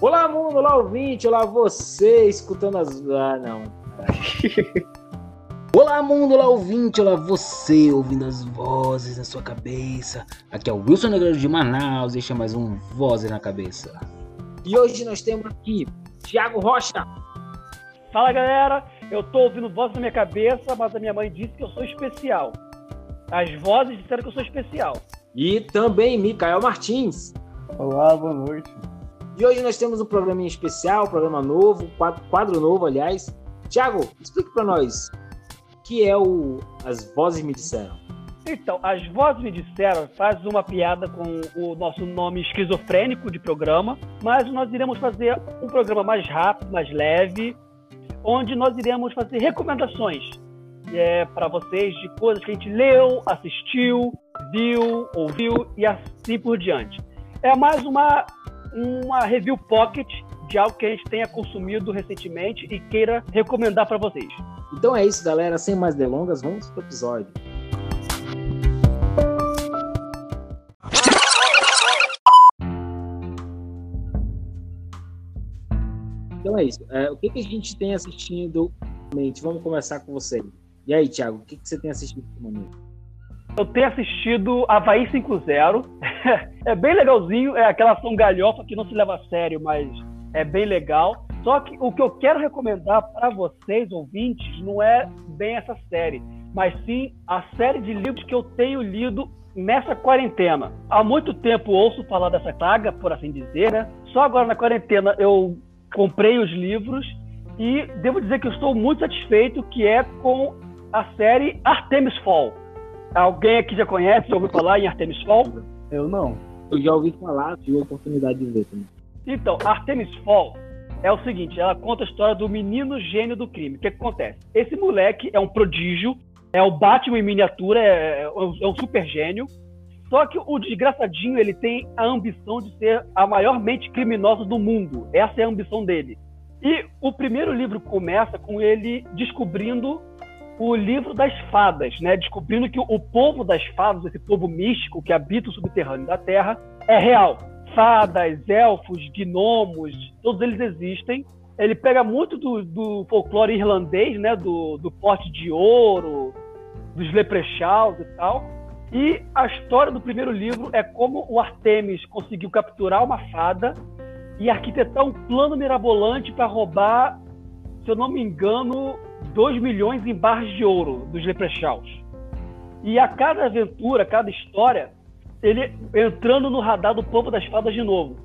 Olá, mundo, olá, ouvinte, olá, você escutando as. Ah, não. olá, mundo, olá, ouvinte, olá, você ouvindo as vozes na sua cabeça. Aqui é o Wilson Negreiro de Manaus, este é mais um Vozes na Cabeça. E hoje nós temos aqui Thiago Rocha. Fala, galera. Eu tô ouvindo vozes na minha cabeça, mas a minha mãe disse que eu sou especial. As vozes disseram que eu sou especial. E também Micael Martins. Olá, boa noite. E hoje nós temos um programinha especial, um programa novo, quadro, novo, aliás. Tiago, explique para nós o que é o As Vozes Me Disseram. Então, As Vozes Me Disseram faz uma piada com o nosso nome esquizofrênico de programa, mas nós iremos fazer um programa mais rápido, mais leve, onde nós iremos fazer recomendações é, para vocês de coisas que a gente leu, assistiu, viu, ouviu e assim por diante. É mais uma, uma review pocket de algo que a gente tenha consumido recentemente e queira recomendar para vocês. Então é isso, galera. Sem mais delongas, vamos pro episódio. Então é isso. É, o que, que a gente tem assistindo? Vamos começar com você. E aí, Thiago, o que, que você tem assistido no momento? Eu tenho assistido Havaí 5.0. é bem legalzinho, é aquela ação galhofa que não se leva a sério, mas é bem legal. Só que o que eu quero recomendar para vocês, ouvintes, não é bem essa série, mas sim a série de livros que eu tenho lido nessa quarentena. Há muito tempo ouço falar dessa saga, por assim dizer, né? Só agora na quarentena eu comprei os livros e devo dizer que eu estou muito satisfeito que é com a série Artemis Fall. Alguém aqui já conhece, já ouviu falar em Artemis Fall? Eu não. Eu já ouvi falar, tive a oportunidade de ver também. Então, Artemis Fall é o seguinte, ela conta a história do menino gênio do crime. O que, que acontece? Esse moleque é um prodígio, é o Batman em miniatura, é, é, um, é um super gênio. Só que o desgraçadinho, ele tem a ambição de ser a maior mente criminosa do mundo. Essa é a ambição dele. E o primeiro livro começa com ele descobrindo o livro das fadas, né? Descobrindo que o povo das fadas, esse povo místico que habita o subterrâneo da Terra, é real. Fadas, elfos, gnomos, todos eles existem. Ele pega muito do, do folclore irlandês, né? Do, do de ouro, dos leprechauns e tal. E a história do primeiro livro é como o Artemis conseguiu capturar uma fada e arquitetar um plano mirabolante para roubar, se eu não me engano, 2 milhões em barras de ouro dos Leprechauns. E a cada aventura, cada história, ele entrando no radar do povo das fadas de novo.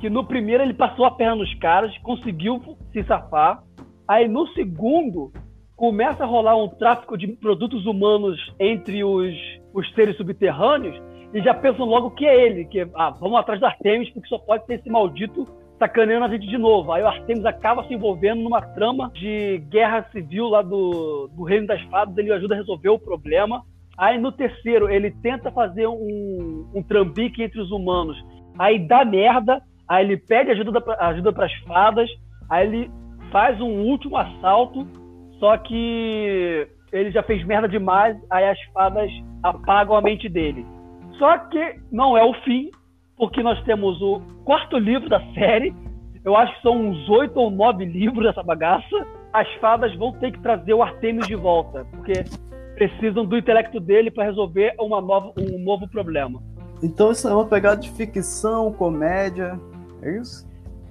Que no primeiro ele passou a perna nos caras, conseguiu se safar. Aí no segundo, começa a rolar um tráfico de produtos humanos entre os, os seres subterrâneos e já pensam logo que é ele, que ah, vamos atrás do Artemis, porque só pode ser esse maldito sacaneando a gente de novo. Aí o Artemis acaba se envolvendo numa trama de guerra civil lá do, do Reino das Fadas, ele ajuda a resolver o problema. Aí no terceiro, ele tenta fazer um, um trambique entre os humanos. Aí dá merda, aí ele pede ajuda, ajuda para as fadas, aí ele faz um último assalto, só que ele já fez merda demais, aí as fadas apagam a mente dele. Só que não é o fim, porque nós temos o quarto livro da série. Eu acho que são uns oito ou nove livros dessa bagaça. As fadas vão ter que trazer o Artemis de volta, porque precisam do intelecto dele para resolver uma nova, um novo problema. Então isso é uma pegada de ficção, comédia, é isso?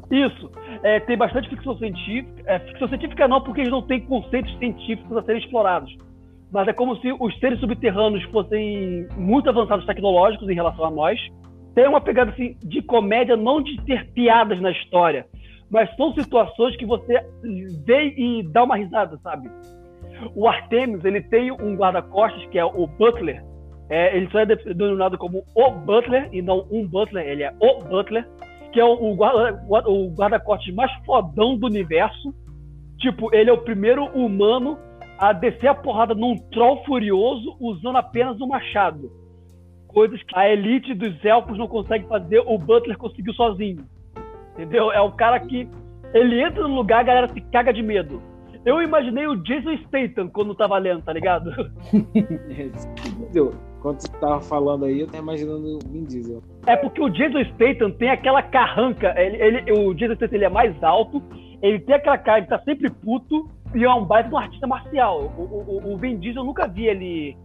Isso. É, tem bastante ficção científica. É, ficção científica não, porque eles não têm conceitos científicos a serem explorados. Mas é como se os seres subterrâneos fossem muito avançados tecnológicos em relação a nós tem uma pegada assim, de comédia, não de ter piadas na história, mas são situações que você vê e dá uma risada, sabe? O Artemis, ele tem um guarda-costas que é o Butler. É, ele só é denominado como o Butler e não um Butler, ele é o Butler, que é o, o guarda-costas mais fodão do universo. Tipo, ele é o primeiro humano a descer a porrada num troll furioso usando apenas um machado coisas que a elite dos elfos não consegue fazer, o Butler conseguiu sozinho. Entendeu? É o cara que ele entra no lugar, a galera se caga de medo. Eu imaginei o Jason Statham quando tava lendo, tá ligado? Quando você tava falando aí, eu tava imaginando o Vin Diesel. É porque o Jason Statham tem aquela carranca. Ele, ele, o Jason Statham ele é mais alto, ele tem aquela cara que tá sempre puto e é um baita um artista marcial. O, o, o Vin Diesel eu nunca vi ele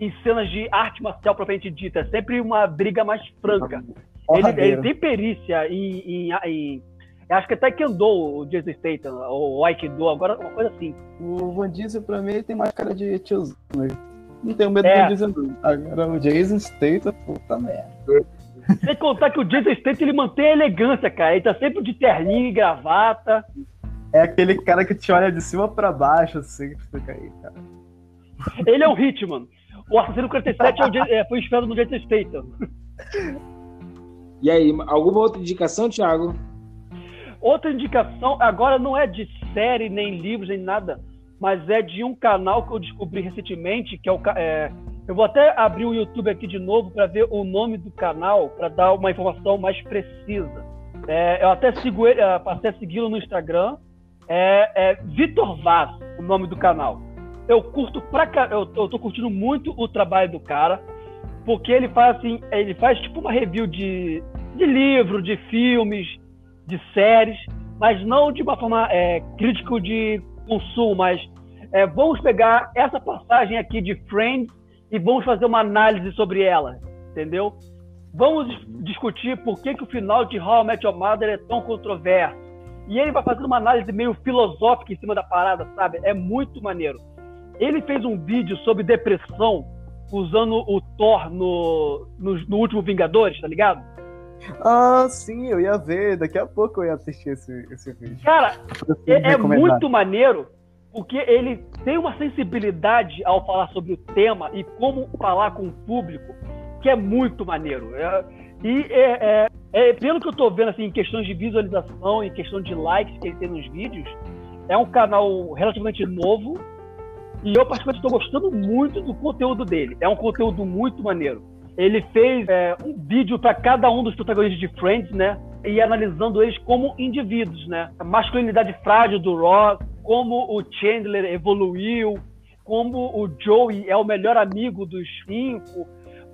em cenas de arte marcial propriamente dita. É sempre uma briga mais franca. Ele, ele tem perícia em, em, em acho que até Taekwondo, o Jason Statham, ou Aikido, agora uma coisa assim. O Van Diesel, pra mim, tem mais cara de tiozão, mas não tenho medo é. do Van Diesel, não. Agora o Jason Statham, puta merda. Sem contar que o Jason Statham, ele mantém a elegância, cara. Ele tá sempre de terninho e gravata. É aquele cara que te olha de cima pra baixo, assim, que fica aí, cara. Ele é o Hitman. O Assassino 47 é o, é, foi inspirado no Jason Statham. E aí, alguma outra indicação, Thiago? Outra indicação, agora não é de série, nem livros, nem nada, mas é de um canal que eu descobri recentemente, que é o. É, eu vou até abrir o YouTube aqui de novo para ver o nome do canal, para dar uma informação mais precisa. É, eu até sigo ele, passei a segui-lo no Instagram. É, é Vitor Vaz, o nome do canal. Eu curto pra eu, eu tô curtindo muito o trabalho do cara, porque ele faz assim, ele faz tipo uma review de, de livro, de filmes, de séries, mas não de uma forma é, crítico de consumo, mas é, vamos pegar essa passagem aqui de Friends e vamos fazer uma análise sobre ela, entendeu? Vamos discutir por que, que o final de How I Met Your Mother é tão controverso. E ele vai fazendo uma análise meio filosófica em cima da parada, sabe? É muito maneiro. Ele fez um vídeo sobre depressão usando o Thor no, no, no último Vingadores, tá ligado? Ah, sim, eu ia ver. Daqui a pouco eu ia assistir esse, esse vídeo. Cara, é, é muito maneiro porque ele tem uma sensibilidade ao falar sobre o tema e como falar com o público que é muito maneiro. É, e é, é, é, pelo que eu tô vendo assim, em questões de visualização, em questão de likes que ele tem nos vídeos, é um canal relativamente novo e eu particularmente estou gostando muito do conteúdo dele. É um conteúdo muito maneiro. Ele fez é, um vídeo para cada um dos protagonistas de Friends, né? E analisando eles como indivíduos, né? A masculinidade frágil do Ross, como o Chandler evoluiu, como o Joey é o melhor amigo dos cinco,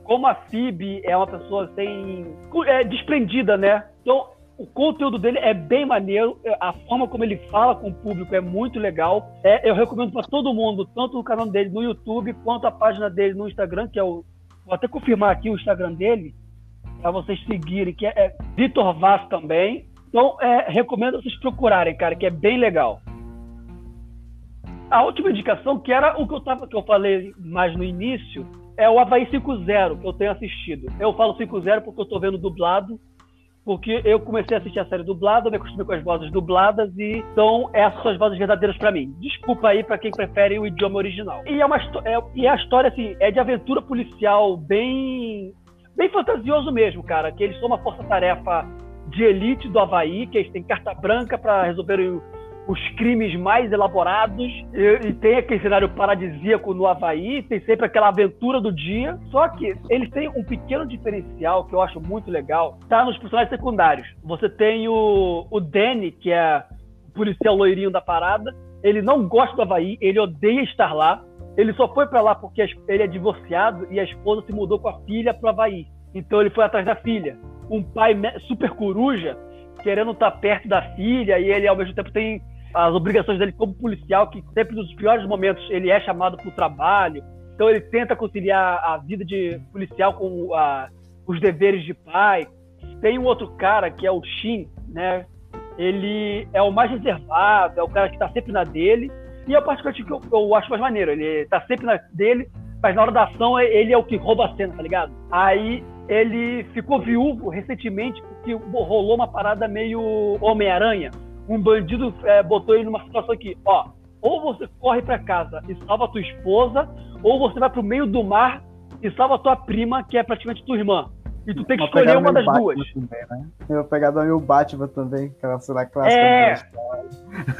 como a Phoebe é uma pessoa sem é, desprendida, né? Então o conteúdo dele é bem maneiro, a forma como ele fala com o público é muito legal. É, eu recomendo para todo mundo, tanto o canal dele no YouTube quanto a página dele no Instagram, que é o Vou até confirmar aqui o Instagram dele, para vocês seguirem, que é, é Vitor Vaz também. Então, é, recomendo vocês procurarem, cara, que é bem legal. A última indicação, que era o que eu, tava, que eu falei mais no início, é o Havaí 5.0, que eu tenho assistido. Eu falo 5.0 porque eu estou vendo dublado, porque eu comecei a assistir a série dublada, me acostumei com as vozes dubladas e então essas são as vozes verdadeiras para mim. Desculpa aí para quem prefere o idioma original. E é uma é, e a história assim é de aventura policial bem bem fantasioso mesmo, cara. Que eles são uma força-tarefa de elite do Havaí, que eles têm carta branca para resolver os crimes mais elaborados e, e, tem aquele cenário paradisíaco no Havaí, tem sempre aquela aventura do dia. Só que eles têm um pequeno diferencial que eu acho muito legal, tá nos personagens secundários. Você tem o, o Danny, que é o policial loirinho da parada. Ele não gosta do Havaí, ele odeia estar lá. Ele só foi para lá porque ele é divorciado e a esposa se mudou com a filha pro Havaí. Então ele foi atrás da filha. Um pai super coruja querendo estar perto da filha e ele ao mesmo tempo tem as obrigações dele como policial, que sempre nos piores momentos ele é chamado para o trabalho. Então ele tenta conciliar a vida de policial com a, os deveres de pai. Tem um outro cara que é o Shin, né? Ele é o mais reservado, é o cara que está sempre na dele. E é o particularmente que eu, eu acho mais maneiro. Ele está sempre na dele, mas na hora da ação ele é o que rouba a cena, tá ligado? Aí ele ficou viúvo recentemente porque rolou uma parada meio Homem-Aranha um bandido é, botou ele numa situação aqui, ó, ou você corre para casa e salva a tua esposa, ou você vai pro meio do mar e salva a tua prima, que é praticamente tua irmã. E tu tem que escolher uma das Batman duas. Também, né? Eu pegada meio Batman também, aquela cena clássica. É,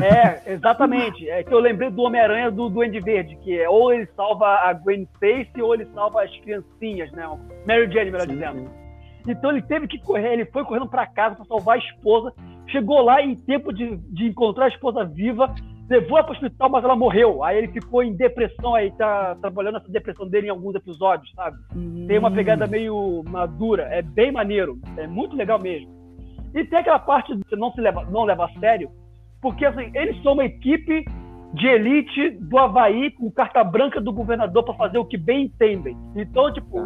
é, exatamente. É que eu lembrei do Homem-Aranha do Duende Verde, que é ou ele salva a Gwen Stacy ou ele salva as criancinhas, né? Mary Jane, melhor Sim. dizendo. Então ele teve que correr, ele foi correndo para casa para salvar a esposa chegou lá em tempo de, de encontrar a esposa viva, levou ela para o hospital, mas ela morreu. Aí ele ficou em depressão, aí tá trabalhando essa depressão dele em alguns episódios, sabe? Hum. Tem uma pegada meio madura, é bem maneiro, é muito legal mesmo. E tem aquela parte de você não se leva, não leva a sério, porque assim, eles são uma equipe de elite do Havaí com carta branca do governador para fazer o que bem entendem. Então, tipo,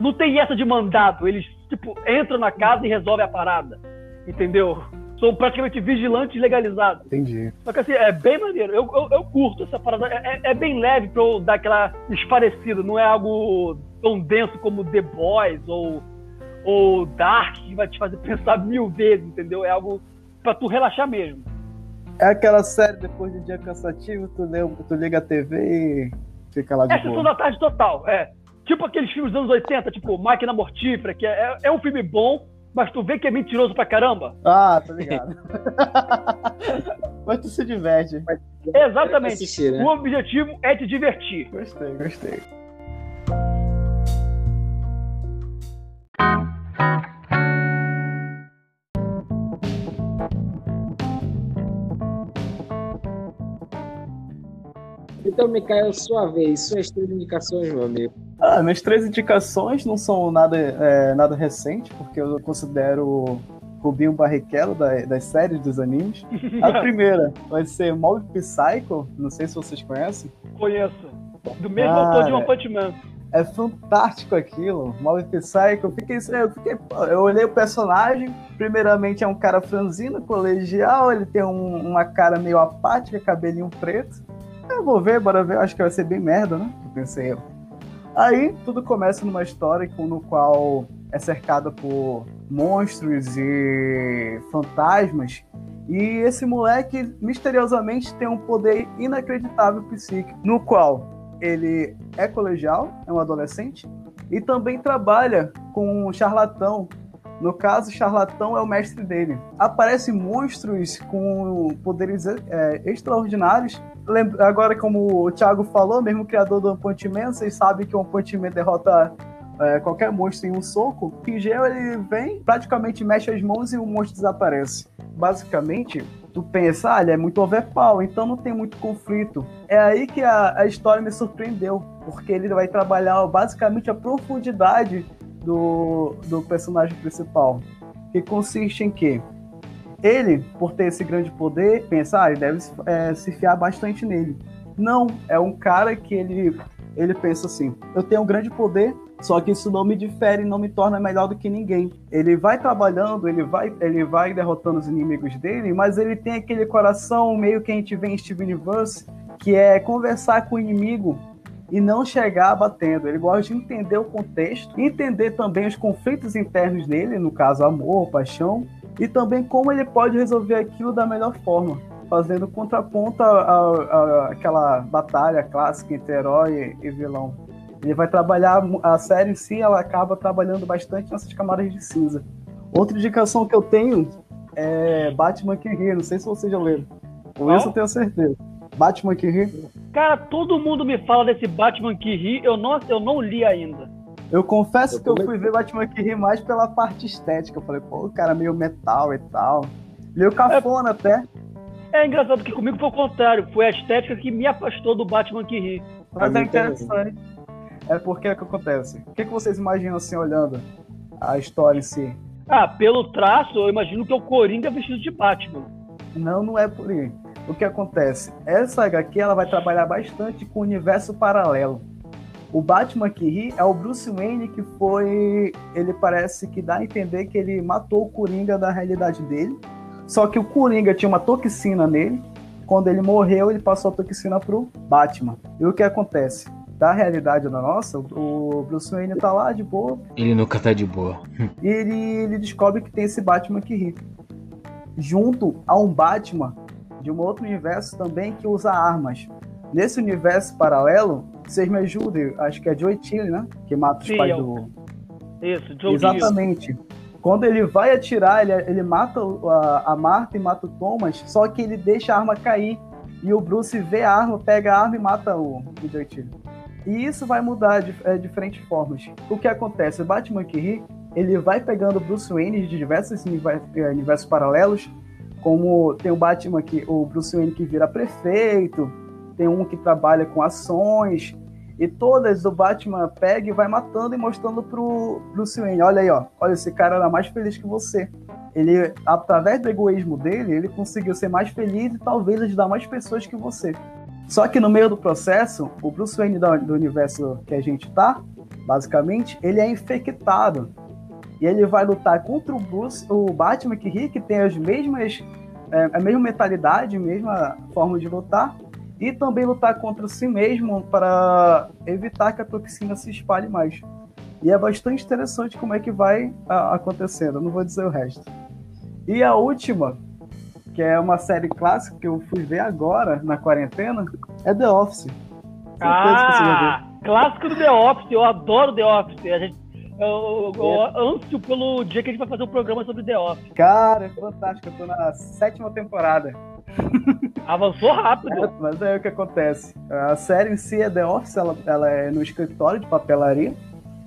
não tem essa de mandado. Eles, tipo, entram na casa e resolvem a parada. Entendeu? São praticamente vigilantes legalizados. Entendi. Só que assim, é bem maneiro. Eu, eu, eu curto essa parada. É, é, bem leve pra eu dar aquela esfarecida. Não é algo tão denso como The Boys ou, ou Dark, que vai te fazer pensar mil vezes, entendeu? É algo pra tu relaxar mesmo. É aquela série depois de um dia cansativo, tu, lê, tu liga a TV e fica lá de é, boa. É, sessão da tarde total, é. Tipo aqueles filmes dos anos 80, tipo Máquina Mortífera, que é, é um filme bom, mas tu vê que é mentiroso pra caramba. Ah, tá ligado. mas tu se diverte. Exatamente. Assistir, né? O objetivo é te divertir. Gostei, gostei. Então, Mikael, sua vez, suas três indicações, meu amigo. Ah, minhas três indicações não são nada, é, nada recente, porque eu considero Rubinho Barrichello da, das séries dos animes. A primeira vai ser Mob Psycho, não sei se vocês conhecem. Conheço. Do mesmo ah, autor de One Punch Man. É fantástico aquilo. Mob Psycho. Eu fiquei, eu fiquei. Eu olhei o personagem. Primeiramente é um cara franzino, colegial. Ele tem um, uma cara meio apática, cabelinho preto. Eu vou ver, bora ver. Acho que vai ser bem merda, né? Eu pensei eu. Aí tudo começa numa história no qual é cercada por monstros e fantasmas. E esse moleque misteriosamente tem um poder inacreditável psíquico, no qual ele é colegial, é um adolescente, e também trabalha com um charlatão. No caso, o charlatão é o mestre dele. Aparecem monstros com poderes é, extraordinários agora, como o Thiago falou, mesmo criador do One Punch Man, vocês sabem que o One Punch Man derrota é, qualquer monstro em um soco. Gel, ele vem, praticamente mexe as mãos e o monstro desaparece. Basicamente, tu pensa, ah, ele é muito overpower, então não tem muito conflito. É aí que a, a história me surpreendeu, porque ele vai trabalhar basicamente a profundidade do, do personagem principal. Que consiste em que ele, por ter esse grande poder, pensa, ah, ele deve é, se fiar bastante nele. Não, é um cara que ele, ele pensa assim: eu tenho um grande poder, só que isso não me difere, não me torna melhor do que ninguém. Ele vai trabalhando, ele vai, ele vai derrotando os inimigos dele, mas ele tem aquele coração meio que a gente vê em Steven Universe, que é conversar com o inimigo e não chegar batendo. Ele gosta de entender o contexto, entender também os conflitos internos dele, no caso amor, paixão, e também como ele pode resolver aquilo da melhor forma, fazendo contraponto àquela batalha clássica entre herói e vilão. Ele vai trabalhar, a série em si, ela acaba trabalhando bastante nessas camadas de cinza. Outra indicação que eu tenho é Batman que ri, não sei se vocês já leram. Com isso eu tenho certeza. Batman que ri. Cara, todo mundo me fala desse Batman que ri, eu não, eu não li ainda. Eu confesso eu que eu fui ver Batman que ri mais pela parte estética. Eu falei, pô, o cara meio metal e tal. Meio cafona é, até. É engraçado que comigo foi o contrário. Foi a estética que me afastou do Batman que ri. Mas é interessante. É porque é que acontece. O que, que vocês imaginam assim olhando a história em si? Ah, pelo traço, eu imagino que é o Coringa vestido de Batman. Não, não é por aí. O que acontece? Essa HQ ela vai trabalhar bastante com o universo paralelo. O Batman que ri é o Bruce Wayne que foi. Ele parece que dá a entender que ele matou o Coringa da realidade dele. Só que o Coringa tinha uma toxina nele. Quando ele morreu, ele passou a toxina pro Batman. E o que acontece? Da realidade da nossa, o Bruce Wayne tá lá de boa. Ele nunca tá de boa. E ele, ele descobre que tem esse Batman que ri. Junto a um Batman de um outro universo também que usa armas. Nesse universo paralelo, vocês me ajudem, acho que é Joey Tilly, né? Que mata os Sim, pais do. Isso, Joe Exatamente. Quando ele vai atirar, ele, ele mata a, a Marta e mata o Thomas, só que ele deixa a arma cair. E o Bruce vê a arma, pega a arma e mata o, o Tilly. E isso vai mudar de é, diferentes formas. O que acontece? O Batman que ri, ele vai pegando Bruce Wayne de diversos universos, é, universos paralelos, Como tem o Batman que o Bruce Wayne que vira prefeito, tem um que trabalha com ações, e todas o Batman pega e vai matando e mostrando pro Bruce Wayne, olha aí, ó, olha esse cara era mais feliz que você. Ele, através do egoísmo dele, ele conseguiu ser mais feliz e talvez ajudar mais pessoas que você. Só que no meio do processo, o Bruce Wayne do, universo que a gente tá, basicamente, ele é infectado. E ele vai lutar contra o Bruce, o Batman que ri, que tem as mesmas é, a mesma mentalidade, a mesma forma de lutar, e também lutar contra si mesmo para evitar que a toxina se espalhe mais. E é bastante interessante como é que vai a, acontecendo, não vou dizer o resto. E a última, que é uma série clássica que eu fui ver agora na quarentena, é The Office. Ah, clássico do The Office, eu adoro The Office. A gente eu, eu, eu é. anso pelo dia que a gente vai fazer um programa sobre The Office. Cara, é fantástico. Eu tô na sétima temporada. Avançou rápido. É, mas é o que acontece. A série em si é The Office, ela, ela é no escritório de papelaria,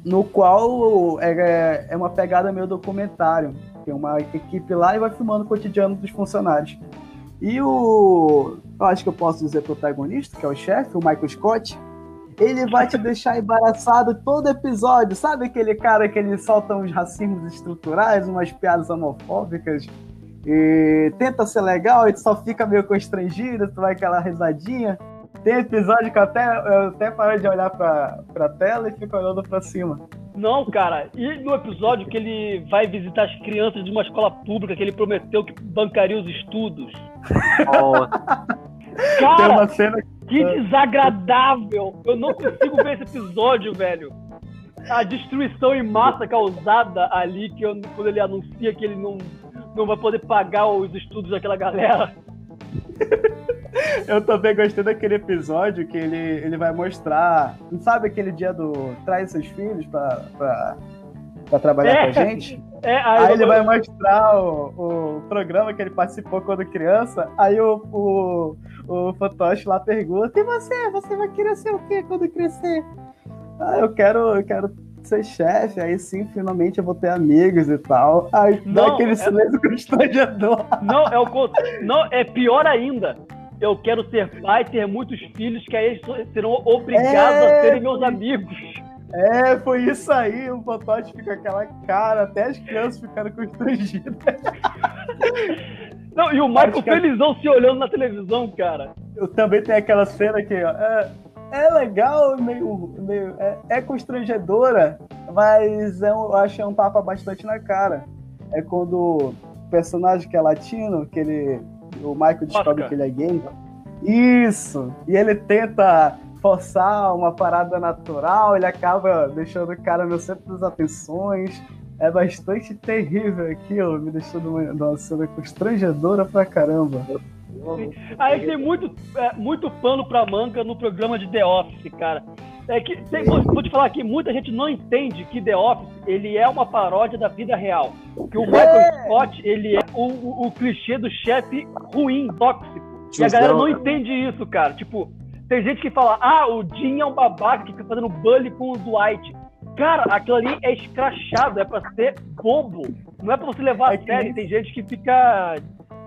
no qual é, é uma pegada meio documentário. Tem uma equipe lá e vai filmando o cotidiano dos funcionários. E o. Eu acho que eu posso dizer protagonista, que é o chefe, o Michael Scott, ele vai te deixar embaraçado todo episódio. Sabe aquele cara que ele solta uns racismos estruturais, umas piadas homofóbicas? E tenta ser legal e tu só fica meio constrangido, tu vai aquela risadinha. Tem episódio que eu até, eu até paro de olhar pra, pra tela e fico olhando pra cima. Não, cara. E no episódio que ele vai visitar as crianças de uma escola pública que ele prometeu que bancaria os estudos? Oh. Cara, Tem uma cena que desagradável! Eu não consigo ver esse episódio, velho. A destruição em massa causada ali, que eu, quando ele anuncia que ele não, não vai poder pagar os estudos daquela galera. Eu também gostei daquele episódio que ele, ele vai mostrar. Não sabe aquele dia do traz seus filhos pra, pra, pra trabalhar é, com a gente? É, aí, aí ele vai mostrar o, o programa que ele participou quando criança. Aí o, o, o fantoche lá pergunta: E você? Você vai querer ser o quê quando crescer? Ah, eu quero, eu quero ser chefe, aí sim, finalmente eu vou ter amigos e tal. Aí não, dá aquele é... silêncio constrangedor. Não, é o não, é pior ainda. Eu quero ser pai, ter muitos filhos, que aí eles serão obrigados é... a serem meus amigos. É, foi isso aí. O fantoche fica aquela cara, até as crianças ficaram constrangidas. Não, e o Michael que... felizão se olhando na televisão, cara. Eu também tenho aquela cena que, ó, é, é legal, meio, meio é, é, constrangedora, mas é, eu acho que é um tapa bastante na cara. É quando o personagem que é latino, que ele, o Michael descobre Oscar. que ele é gay. Isso! E ele tenta forçar uma parada natural, ele acaba deixando o cara no centro das atenções. É bastante terrível aquilo, me deixou numa, numa cena constrangedora pra caramba. Aí tem muito, é, muito pano pra manga no programa de The Office, cara. É que, tem, vou te falar aqui, muita gente não entende que The Office ele é uma paródia da vida real. Que o Michael é. Scott ele é o, o, o clichê do chefe ruim, tóxico. E a galera não entende isso, cara. Tipo, tem gente que fala, ah, o Jim é um babaca que fica fazendo bullying com o Dwight. Cara, aquilo ali é escrachado, é pra ser bobo. Não é pra você levar é a sério. Tem gente que fica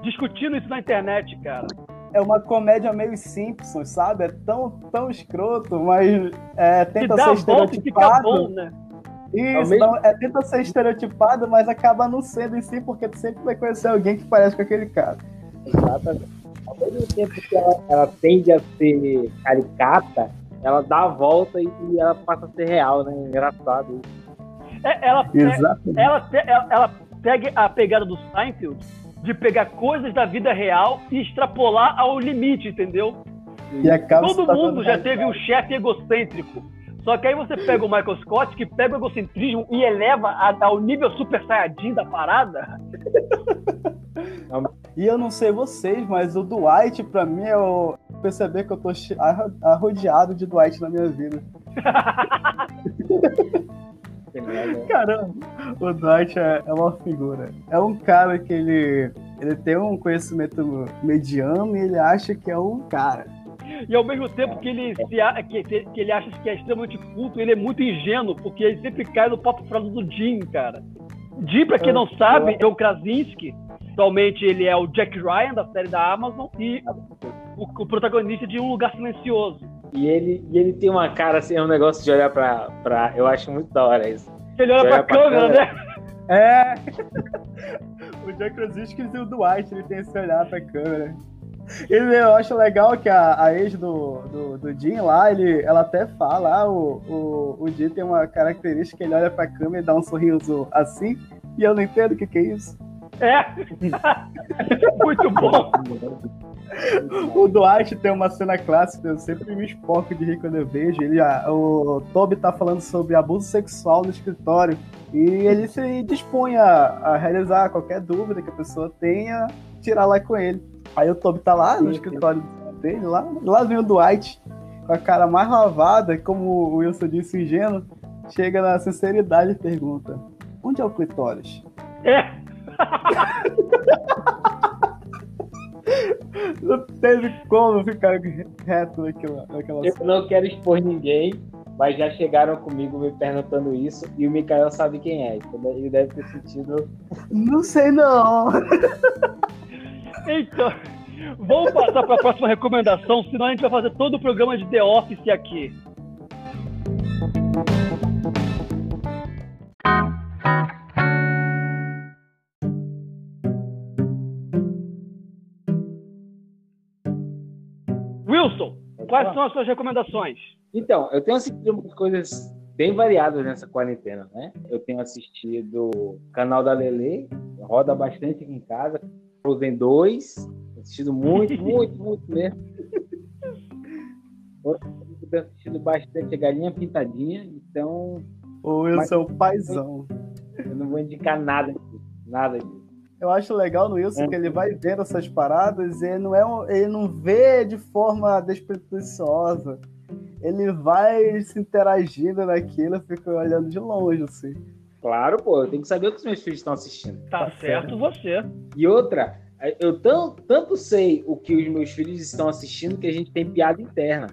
discutindo isso na internet, cara. É uma comédia meio Simpsons, sabe? É tão, tão escroto, mas é, tenta ser estereotipado. Bom, né? Isso, não, é, tenta ser estereotipado, mas acaba não sendo em si, porque tu sempre vai conhecer alguém que parece com aquele cara. Exatamente ao mesmo tempo que ela, ela tende a ser caricata, ela dá a volta e, e ela passa a ser real, né? Engraçado isso. É, ela, ela, ela, ela pega a pegada do Seinfeld de pegar coisas da vida real e extrapolar ao limite, entendeu? Todo mundo já teve um chefe egocêntrico. Só que aí você pega o Michael Scott, que pega o egocentrismo e eleva a, ao nível super saiyajin da parada. E eu não sei vocês, mas o Dwight, pra mim, é o. Perceber que eu tô arrodeado de Dwight na minha vida. Caramba, o Dwight é, é, uma figura. É um cara que ele, ele tem um conhecimento mediano e ele acha que é um cara. E ao mesmo tempo que ele, se, que, que ele acha que é extremamente culto, ele é muito ingênuo, porque ele sempre cai no papo frado do Jim, cara. Jim, pra quem não sabe, é o Krasinski, Atualmente ele é o Jack Ryan, da série da Amazon, e o, o protagonista de Um Lugar Silencioso. E ele, e ele tem uma cara assim, é um negócio de olhar pra, pra. Eu acho muito da hora isso. Ele olha pra, pra câmera, câmera. né? É. o Jack Krasinski e o Dwight, ele tem esse olhar pra câmera. Ele, eu acho legal que a, a ex do, do, do Jim lá, ele, ela até fala, ah, o, o, o Jim tem uma característica que ele olha pra câmera e dá um sorriso assim, e eu não entendo o que, que é isso. É. Muito bom. O Dwight tem uma cena clássica, eu sempre me espoco de rir quando eu vejo. Ele, ah, o Toby tá falando sobre abuso sexual no escritório e ele se dispõe a, a realizar qualquer dúvida que a pessoa tenha, tirar lá com ele. Aí o Toby tá lá no escritório dele, lá, lá vem o Dwight, com a cara mais lavada, como o Wilson disse, ingênuo, chega na sinceridade e pergunta: Onde é o clitóris? É. Não teve como ficar reto naquela, naquela Eu não quero expor ninguém, mas já chegaram comigo me perguntando isso e o Mikael sabe quem é. Então ele deve ter sentido. Não sei não. Então, vamos passar para a próxima recomendação, senão a gente vai fazer todo o programa de The Office aqui. Wilson, quais são as suas recomendações? Então, eu tenho assistido coisas bem variadas nessa quarentena, né? Eu tenho assistido o canal da Lele, roda bastante aqui em casa. Frozen 2, assistido muito, muito, muito mesmo. Eu tenho assistido bastante a Galinha Pintadinha, então O Wilson é o paizão. eu não vou indicar nada disso. Nada disso. Eu acho legal no Wilson que ele vai vendo essas paradas e ele não, é um- ele não vê de forma despretensiosa. Ele vai se interagindo naquilo e fica olhando de longe, assim. Claro, pô, eu tenho que saber o que os meus filhos estão assistindo. Tá, Tá certo você. E outra, eu tão, tanto sei o que os meus filhos estão assistindo que a gente tem piada interna.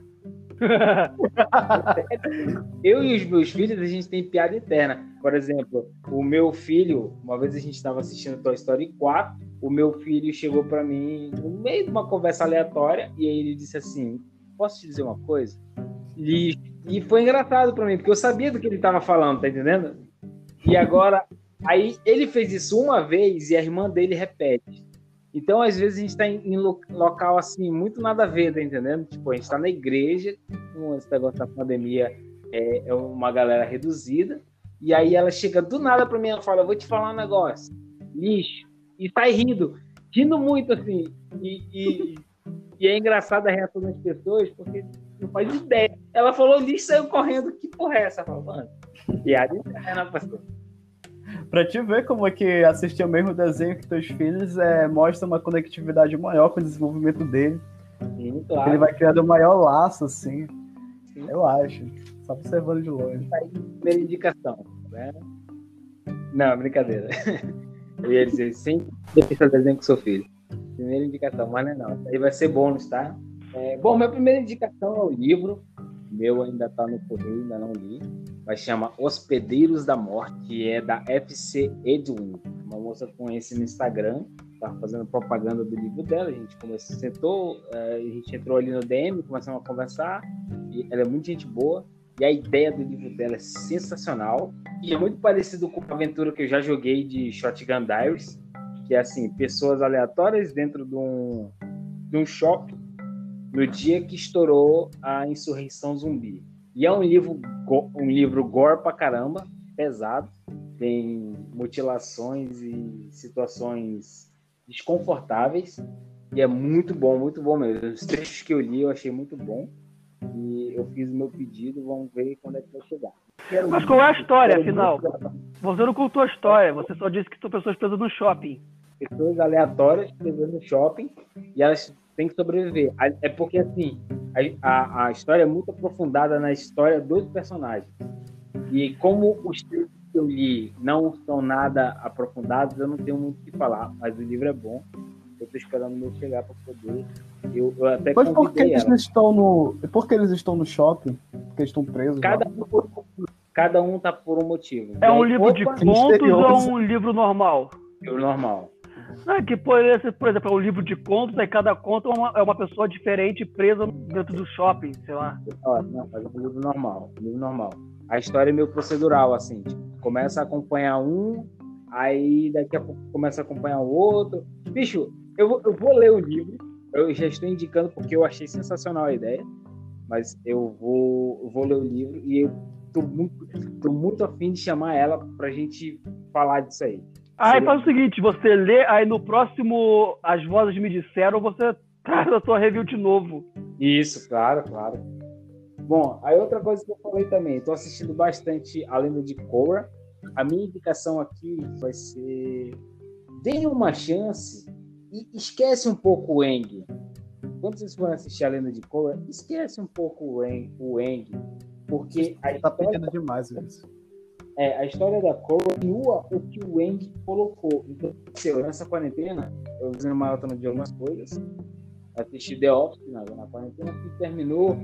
Eu e os meus filhos, a gente tem piada interna. Por exemplo, o meu filho, uma vez a gente estava assistindo Toy Story 4, o meu filho chegou para mim no meio de uma conversa aleatória e aí ele disse assim: Posso te dizer uma coisa? E, e foi engraçado para mim, porque eu sabia do que ele estava falando, tá entendendo? E agora, aí ele fez isso uma vez e a irmã dele repete. Então, às vezes, a gente está em, em lo- local assim, muito nada a ver, tá entendendo? Tipo, a gente está na igreja, com esse negócio da pandemia é, é uma galera reduzida, e aí ela chega do nada pra mim e fala: Vou te falar um negócio, lixo, e sai rindo, rindo muito assim, e, e, e é engraçado a reação das pessoas, porque não faz ideia. Ela falou lixo, saiu correndo, que porra é essa? Mano, piada interna, parceiro. Pra te ver como é que assistir o mesmo desenho que teus filhos é, mostra uma conectividade maior com o desenvolvimento dele. Sim, claro. Ele vai criando um maior laço, assim. Sim. Eu acho. Só observando de longe. primeira indicação. Né? Não, brincadeira. Eu ia dizer, sempre assista desenho com seu filho. Primeira indicação, mas não é não. Isso aí vai ser bônus, tá? É, bom, minha primeira indicação é o livro. Meu ainda tá no correio, ainda não li. Mas chama Hospedeiros da Morte, que é da FC Edwin. Uma moça que conheci no Instagram. Tava fazendo propaganda do livro dela. A gente começou, sentou, eh, a gente entrou ali no DM, começamos a conversar. E ela é muito gente boa. E a ideia do livro dela é sensacional. E é muito parecido com a aventura que eu já joguei de Shotgun Diaries, que é assim, pessoas aleatórias dentro de um, de um shopping no dia que estourou a insurreição zumbi. E é um livro, um livro gore pra caramba, pesado, tem mutilações e situações desconfortáveis, e é muito bom, muito bom mesmo. Os trechos que eu li eu achei muito bom. E eu fiz o meu pedido, vamos ver quando é que vai chegar. Quero Mas qual é a história, afinal? Você não contou a história, você só disse que são pessoas presas no shopping. pessoas aleatórias presas no shopping e elas têm que sobreviver. É porque, assim, a, a, a história é muito aprofundada na história dos personagens. E como os textos que eu li não são nada aprofundados, eu não tenho muito o que falar, mas o livro é bom. Eu tô esperando o meu chegar para poder. Eu, eu até Mas por que eles ela. estão no. Por que eles estão no shopping? Porque eles estão presos. lá? Cada um, por- cada um tá por um motivo. É um E aí, livro de contos ou um livro normal? livro normal. É que, por exemplo, é um livro de contos, aí cada conto é uma, é uma pessoa diferente presa dentro do shopping, sei lá. Não, mas é um livro normal, um livro normal. A história é meio procedural, assim. Tipo, começa a acompanhar um, aí daqui a pouco começa a acompanhar o outro. Bicho, eu vou, eu vou ler o livro, eu já estou indicando porque eu achei sensacional a ideia, mas eu vou, vou ler o livro e eu tô muito, tô muito afim de chamar ela pra gente falar disso aí. Aí faz o seguinte, você lê, aí no próximo As Vozes Me Disseram, você traz a sua review de novo. Isso, claro, claro. Bom, aí outra coisa que eu falei também, estou assistindo bastante a lenda de Korra. A minha indicação aqui vai ser dê uma chance e esquece um pouco o Eng. Quando vocês forem assistir a lenda de Korra, esquece um pouco o Eng, o Eng porque a tá pedindo demais isso. É, a história da Korra continua o que o Eng colocou. Então, nessa quarentena, eu fiz uma maratona de algumas coisas, assisti The Office na, na quarentena, que terminou,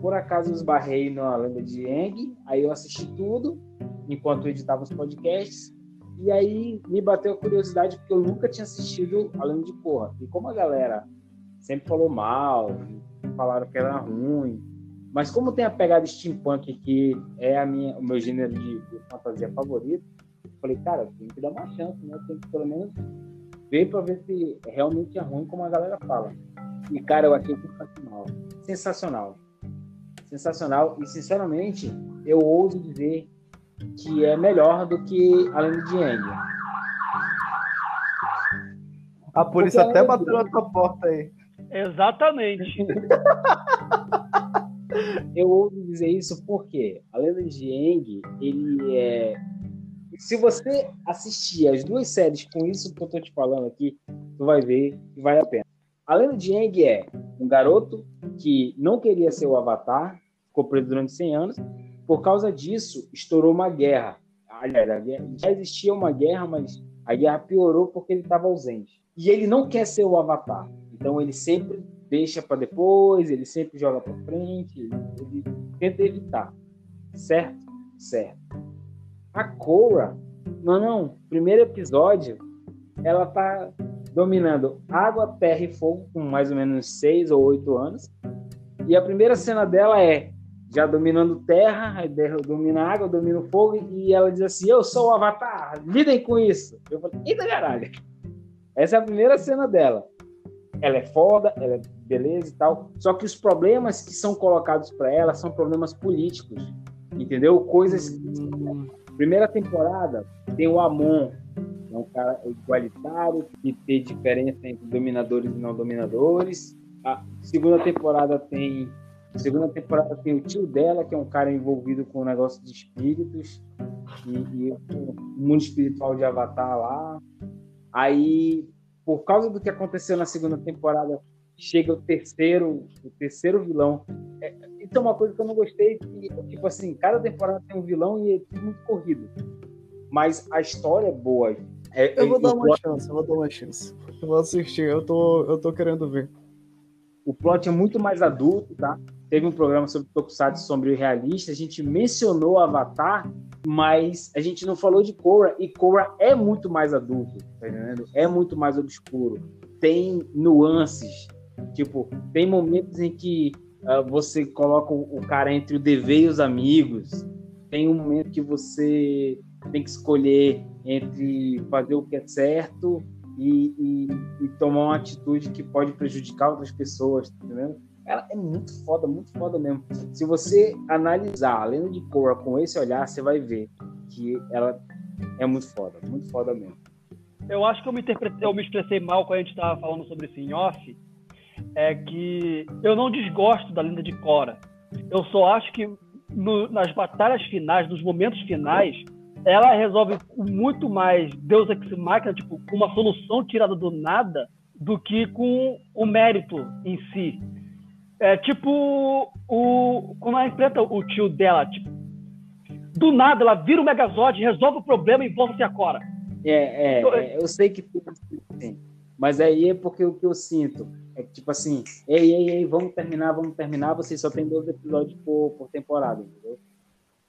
por acaso esbarrei na lenda de Eng, aí eu assisti tudo, enquanto eu editava os podcasts, e aí me bateu a curiosidade, porque eu nunca tinha assistido a lenda de Korra. E como a galera sempre falou mal, falaram que era ruim, mas como tem a pegada steampunk, que é a minha, o meu gênero de, de fantasia favorito, eu falei, cara, tem que dar uma chance, né? Tem que pelo menos ver para ver se realmente é ruim como a galera fala. E, cara, eu achei sensacional. Sensacional. Sensacional. E, sinceramente, eu ouso dizer que é melhor do que a Lenda de Yang. A polícia Porque até bateu na tua porta aí. Exatamente. eu ouso dizer isso porque a Lenda de Aang, ele é. Se você assistir as duas séries com isso que eu tô te falando aqui, tu vai ver que vale a pena. A Lenda de Aang é um garoto que não queria ser o Avatar, ficou preso durante 100 anos. Por causa disso, estourou uma guerra. Aliás, já existia uma guerra, mas a guerra piorou porque ele estava ausente. E ele não quer ser o Avatar. Então ele sempre deixa para depois, ele sempre joga para frente, ele, ele, tenta evitar. Certo? Certo. A Cora, não, não, primeiro episódio, ela tá dominando água, terra e fogo com mais ou menos seis ou oito anos. E a primeira cena dela é já dominando terra, aí domina água, domina o fogo, e ela diz assim: Eu sou o Avatar, lidem com isso. Eu falei: Eita caralho. Essa é a primeira cena dela ela é foda, ela é beleza e tal. Só que os problemas que são colocados para ela são problemas políticos, entendeu? Coisas. Hum. Primeira temporada tem o Amon, é um cara igualitário, que tem diferença entre dominadores e não dominadores. A segunda temporada tem. segunda temporada tem o tio dela, que é um cara envolvido com o um negócio de espíritos e, e o mundo espiritual de Avatar lá. Aí por causa do que aconteceu na segunda temporada, chega o terceiro, o terceiro vilão. É, isso é uma coisa que eu não gostei, que, tipo assim, cada temporada tem um vilão e é tudo muito corrido. Mas a história é boa. É, eu vou dar uma plot... chance, eu vou dar uma chance. Eu vou assistir, eu tô, eu tô querendo ver. O plot é muito mais adulto, tá? Teve um programa sobre Tokusatsu sombrio realista, a gente mencionou Avatar, mas a gente não falou de Korra, e Korra é muito mais adulto, tá entendendo? É muito mais obscuro. Tem nuances, tipo, tem momentos em que uh, você coloca o, cara entre o dever e os amigos, tem um momento que você tem que escolher entre fazer o que é certo e, e, e, tomar uma atitude que pode prejudicar outras pessoas, tá ela é muito foda, muito foda mesmo. Se você analisar a lenda de Korra com esse olhar, você vai ver que ela é muito foda, muito foda mesmo. Eu acho que eu me, eu me expressei mal quando a gente estava falando sobre isso em off. É que eu não desgosto da lenda de Korra. Eu só acho que no, nas batalhas finais, nos momentos finais, ela resolve com muito mais Deus Ex Machina, tipo, com uma solução tirada do nada, do que com o mérito em si. É tipo o. Quando ela enfrenta o tio dela, tipo, do nada ela vira o Megazord, resolve o problema e volta-se a Cora. É, é, é, eu sei que tem mas aí é porque o que eu sinto é tipo assim, ei, ei, ei, vamos terminar, vamos terminar, você só tem 12 episódios por, por temporada, entendeu?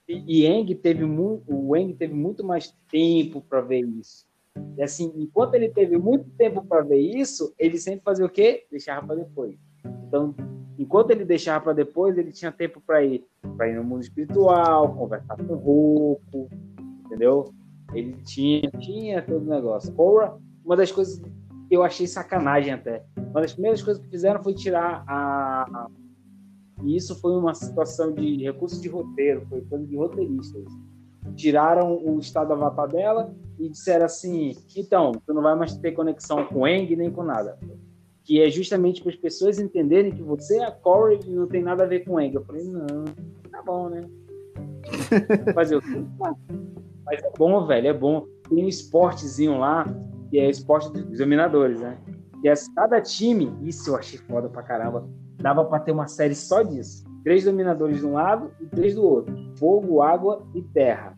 E, e Eng teve muito, o Eng teve muito mais tempo para ver isso. E assim, enquanto ele teve muito tempo para ver isso, ele sempre fazia o quê? Deixava para depois. Então, enquanto ele deixava para depois, ele tinha tempo para ir, para ir no mundo espiritual, conversar com o Roku, entendeu? Ele tinha, tinha todo o negócio. Cora, uma das coisas eu achei sacanagem até. Uma das primeiras coisas que fizeram foi tirar a. E isso foi uma situação de recurso de roteiro, foi coisa de roteiristas. Tiraram o estado avatar dela e disseram assim: então, tu não vai mais ter conexão com Eng nem com nada. Que é justamente para as pessoas entenderem que você é a Corey e não tem nada a ver com Eng. Eu falei: não, tá bom, né? Fazer o quê? Mas é bom, velho, é bom. Tem um esportezinho lá, que é o esporte dos dominadores, né? E as, cada time, isso eu achei foda pra caramba, dava pra ter uma série só disso. Três dominadores de um lado e três do outro. Fogo, água e terra.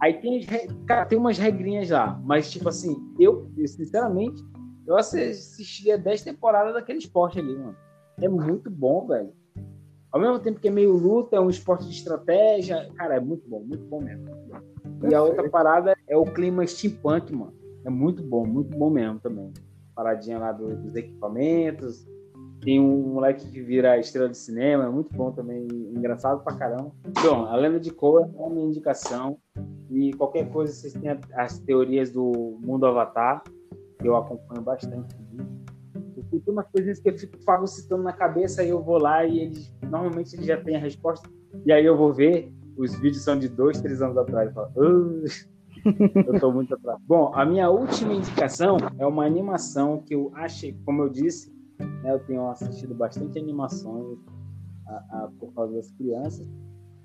Aí tem, cara, tem umas regrinhas lá, mas tipo assim, eu, sinceramente, eu assistiria 10 temporadas daquele esporte ali, mano. É muito bom, velho. Ao mesmo tempo que é meio luta, é um esporte de estratégia. Cara, é muito bom, muito bom mesmo. E a outra parada é o clima steampunk, mano. É muito bom, muito bom mesmo também. Paradinha lá do, dos equipamentos. Tem um moleque que vira estrela de cinema, é muito bom também, engraçado pra caramba. Bom, a Lenda de Korra é a minha indicação. E qualquer coisa, vocês têm as teorias do mundo Avatar, que eu acompanho bastante. Tem umas coisinhas que eu fico fagocitando na cabeça, aí eu vou lá e eles, normalmente eles já têm a resposta. E aí eu vou ver, os vídeos são de dois, três anos atrás. Eu falo, eu estou muito atrás. Bom, a minha última indicação é uma animação que eu achei, como eu disse, né, eu tenho assistido bastante animações a, a, por causa das crianças,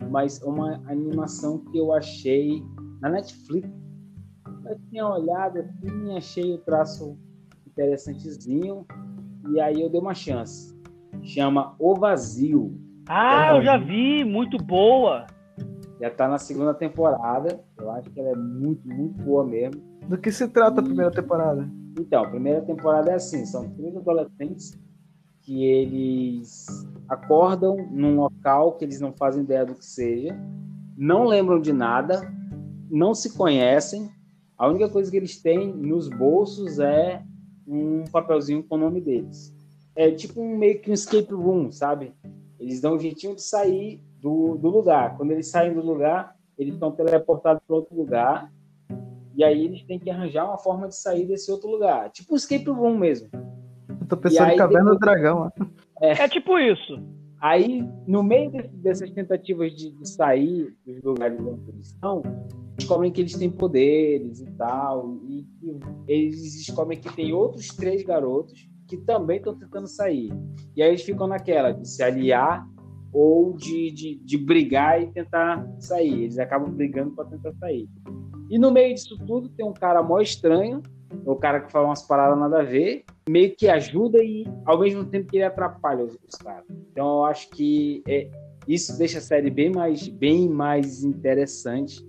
mas uma animação que eu achei na Netflix. Eu tinha olhado assim, achei o traço interessantezinho, e aí eu dei uma chance. Chama O Vazio. Ah, eu já vi, muito boa. Já tá na segunda temporada. Eu acho que ela é muito, muito boa mesmo. Do que se trata a primeira temporada? Então, a primeira temporada é assim: são três adolescentes que eles acordam num local que eles não fazem ideia do que seja, não lembram de nada, não se conhecem. A única coisa que eles têm nos bolsos é um papelzinho com o nome deles. É tipo um, meio que um escape room, sabe? Eles dão um jeitinho de sair do, do lugar. Quando eles saem do lugar, eles estão teleportados para outro lugar. E aí eles têm que arranjar uma forma de sair desse outro lugar. Tipo um escape room mesmo. Eu tô pensando em Caverna do Dragão. É, é tipo isso. Aí, no meio de, dessas tentativas de, de, sair dos lugares onde eles estão, descobrem que eles têm poderes e tal. E, e eles descobrem que tem outros três garotos que também estão tentando sair. E aí eles ficam naquela de se aliar ou de, de, de brigar e tentar sair. Eles acabam brigando para tentar sair. E no meio disso tudo tem um cara mó estranho, o cara que fala umas paradas nada a ver, meio que ajuda e ao mesmo tempo que ele atrapalha os, os caras. Então eu acho que é, isso deixa a série bem mais, bem mais interessante,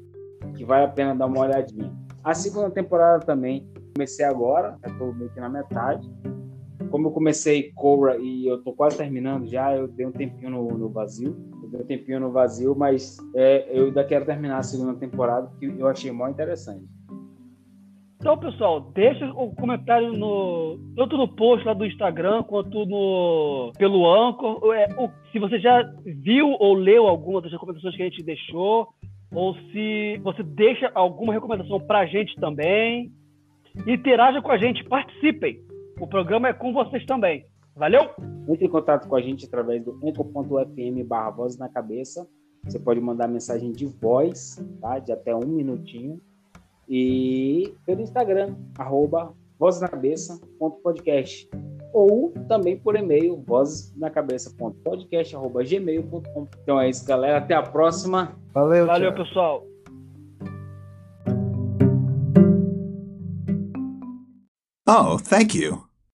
que vale a pena dar uma olhadinha. A segunda temporada também comecei agora, tô meio que na metade como eu comecei Cobra e eu tô quase terminando já, eu dei um tempinho no, no vazio. Eu dei um tempinho no vazio, mas é, eu ainda quero terminar a segunda temporada, que eu achei muito interessante. Então, pessoal, deixa o comentário no tanto no post lá do Instagram quanto no pelo Anchor. É, se você já viu ou leu alguma das recomendações que a gente deixou, ou se você deixa alguma recomendação para a gente também. Interaja com a gente, participem. O programa é com vocês também. Valeu? Entre em contato com a gente através do enco.fm barra voz na cabeça. Você pode mandar mensagem de voz, tá? De até um minutinho. E pelo Instagram, arroba voznacabeça.podcast. Ou também por e-mail, voznacabeça.podcast.gmail.com. Então é isso, galera. Até a próxima. Valeu, Valeu pessoal. Oh, thank you.